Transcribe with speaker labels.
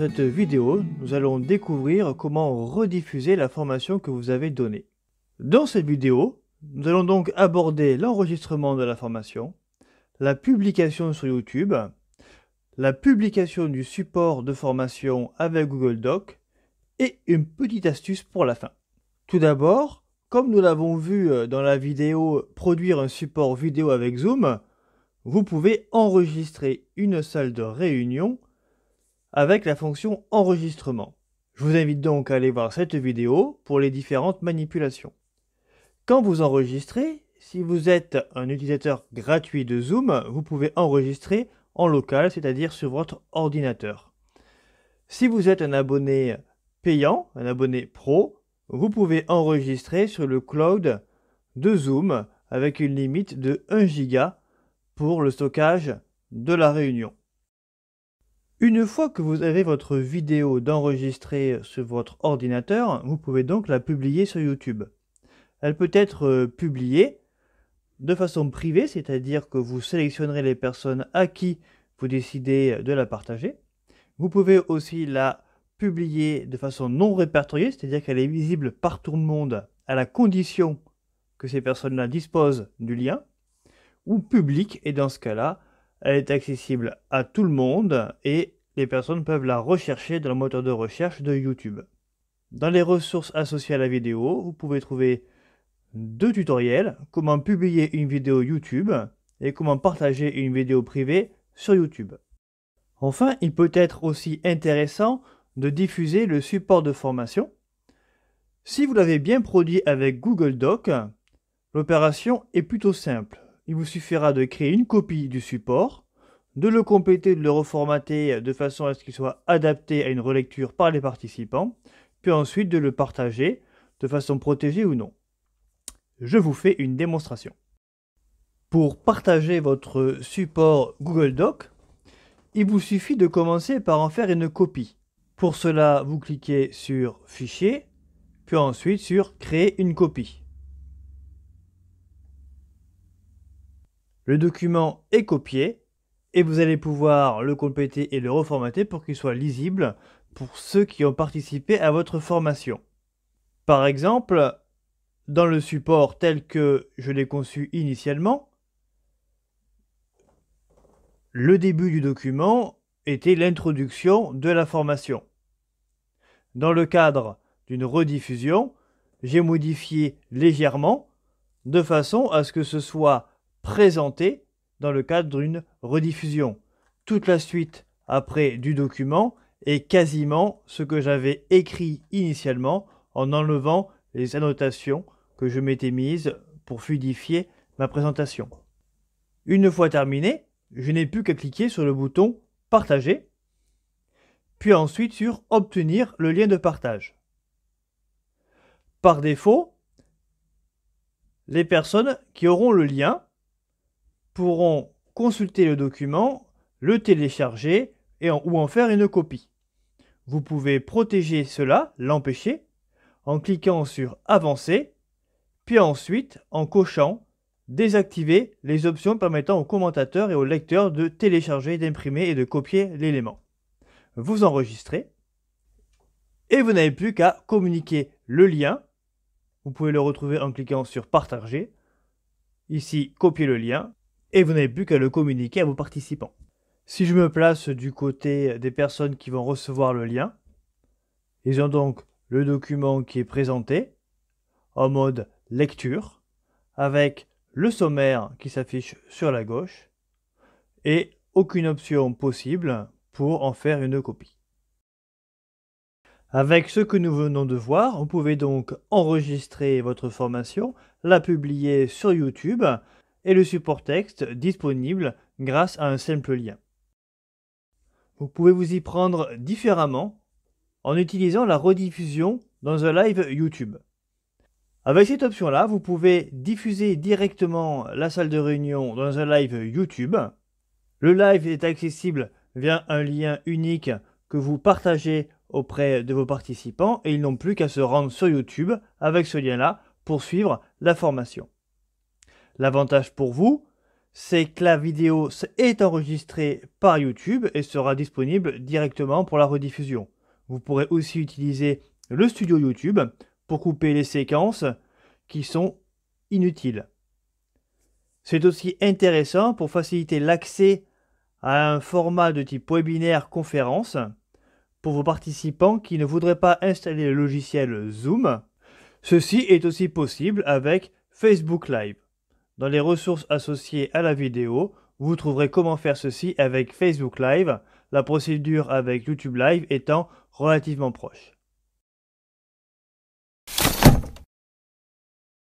Speaker 1: cette vidéo, nous allons découvrir comment rediffuser la formation que vous avez donnée. Dans cette vidéo, nous allons donc aborder l'enregistrement de la formation, la publication sur YouTube, la publication du support de formation avec Google Doc et une petite astuce pour la fin. Tout d'abord, comme nous l'avons vu euh, dans la vidéo produire un support vidéo avec Zoom, vous pouvez enregistrer une salle de réunion avec la fonction enregistrement. Je vous invite donc à aller voir cette vidéo pour les différentes manipulations. Quand vous enregistrez, si vous êtes un utilisateur gratuit de Zoom, vous pouvez enregistrer en local, c'est-à-dire sur votre ordinateur. Si vous êtes un abonné payant, un abonné pro, vous pouvez enregistrer sur le cloud de Zoom avec une limite de 1 giga pour le stockage de la réunion. Une fois que vous avez votre vidéo d'enregistrer sur votre ordinateur, vous pouvez donc la publier sur YouTube. Elle peut être euh, publiée de façon privée, c'est-à-dire que vous sélectionnerez les personnes à qui vous décidez de la partager. Vous pouvez aussi la publier de façon non répertoriée, c'est-à-dire qu'elle est visible par tout le monde à la condition que ces personnes-là disposent du lien, ou publique, et dans ce cas-là, elle est accessible à tout le monde et les personnes peuvent la rechercher dans le moteur de recherche de YouTube. Dans les ressources associées à la vidéo, vous pouvez trouver deux tutoriels, comment publier une vidéo YouTube et comment partager une vidéo privée sur YouTube. Enfin, il peut être aussi intéressant de diffuser le support de formation. Si vous l'avez bien produit avec Google Doc, l'opération est plutôt simple il vous suffira de créer une copie du support, de le compléter, de le reformater de façon à ce qu'il soit adapté à une relecture par les participants, puis ensuite de le partager de façon protégée ou non. Je vous fais une démonstration. Pour partager votre support Google Doc, il vous suffit de commencer par en faire une copie. Pour cela, vous cliquez sur Fichier, puis ensuite sur Créer une copie. Le document est copié et vous allez pouvoir le compléter et le reformater pour qu'il soit lisible pour ceux qui ont participé à votre formation. Par exemple, dans le support tel que je l'ai conçu initialement, le début du document était l'introduction de la formation. Dans le cadre d'une rediffusion, j'ai modifié légèrement de façon à ce que ce soit présenté dans le cadre d'une rediffusion. Toute la suite après du document est quasiment ce que j'avais écrit initialement en enlevant les annotations que je m'étais mises pour fluidifier ma présentation. Une fois terminé, je n'ai plus qu'à cliquer sur le bouton Partager, puis ensuite sur Obtenir le lien de partage. Par défaut, les personnes qui auront le lien pourront consulter le document, le télécharger ou en faire une copie. Vous pouvez protéger cela, l'empêcher, en cliquant sur Avancer, puis ensuite en cochant Désactiver les options permettant aux commentateurs et aux lecteurs de télécharger, d'imprimer et de copier l'élément. Vous enregistrez et vous n'avez plus qu'à communiquer le lien. Vous pouvez le retrouver en cliquant sur Partager. Ici, copier le lien et vous n'avez plus qu'à le communiquer à vos participants. Si je me place du côté des personnes qui vont recevoir le lien, ils ont donc le document qui est présenté en mode lecture avec le sommaire qui s'affiche sur la gauche et aucune option possible pour en faire une copie. Avec ce que nous venons de voir, vous pouvez donc enregistrer votre formation, la publier sur YouTube et le support texte disponible grâce à un simple lien. Vous pouvez vous y prendre différemment en utilisant la rediffusion dans un live YouTube. Avec cette option-là, vous pouvez diffuser directement la salle de réunion dans un live YouTube. Le live est accessible via un lien unique que vous partagez auprès de vos participants et ils n'ont plus qu'à se rendre sur YouTube avec ce lien-là pour suivre la formation. L'avantage pour vous, c'est que la vidéo est enregistrée par YouTube et sera disponible directement pour la rediffusion. Vous pourrez aussi utiliser le studio YouTube pour couper les séquences qui sont inutiles. C'est aussi intéressant pour faciliter l'accès à un format de type webinaire conférence pour vos participants qui ne voudraient pas installer le logiciel Zoom. Ceci est aussi possible avec Facebook Live. Dans les ressources associées à la vidéo, vous trouverez comment faire ceci avec Facebook Live, la procédure avec YouTube Live étant relativement proche.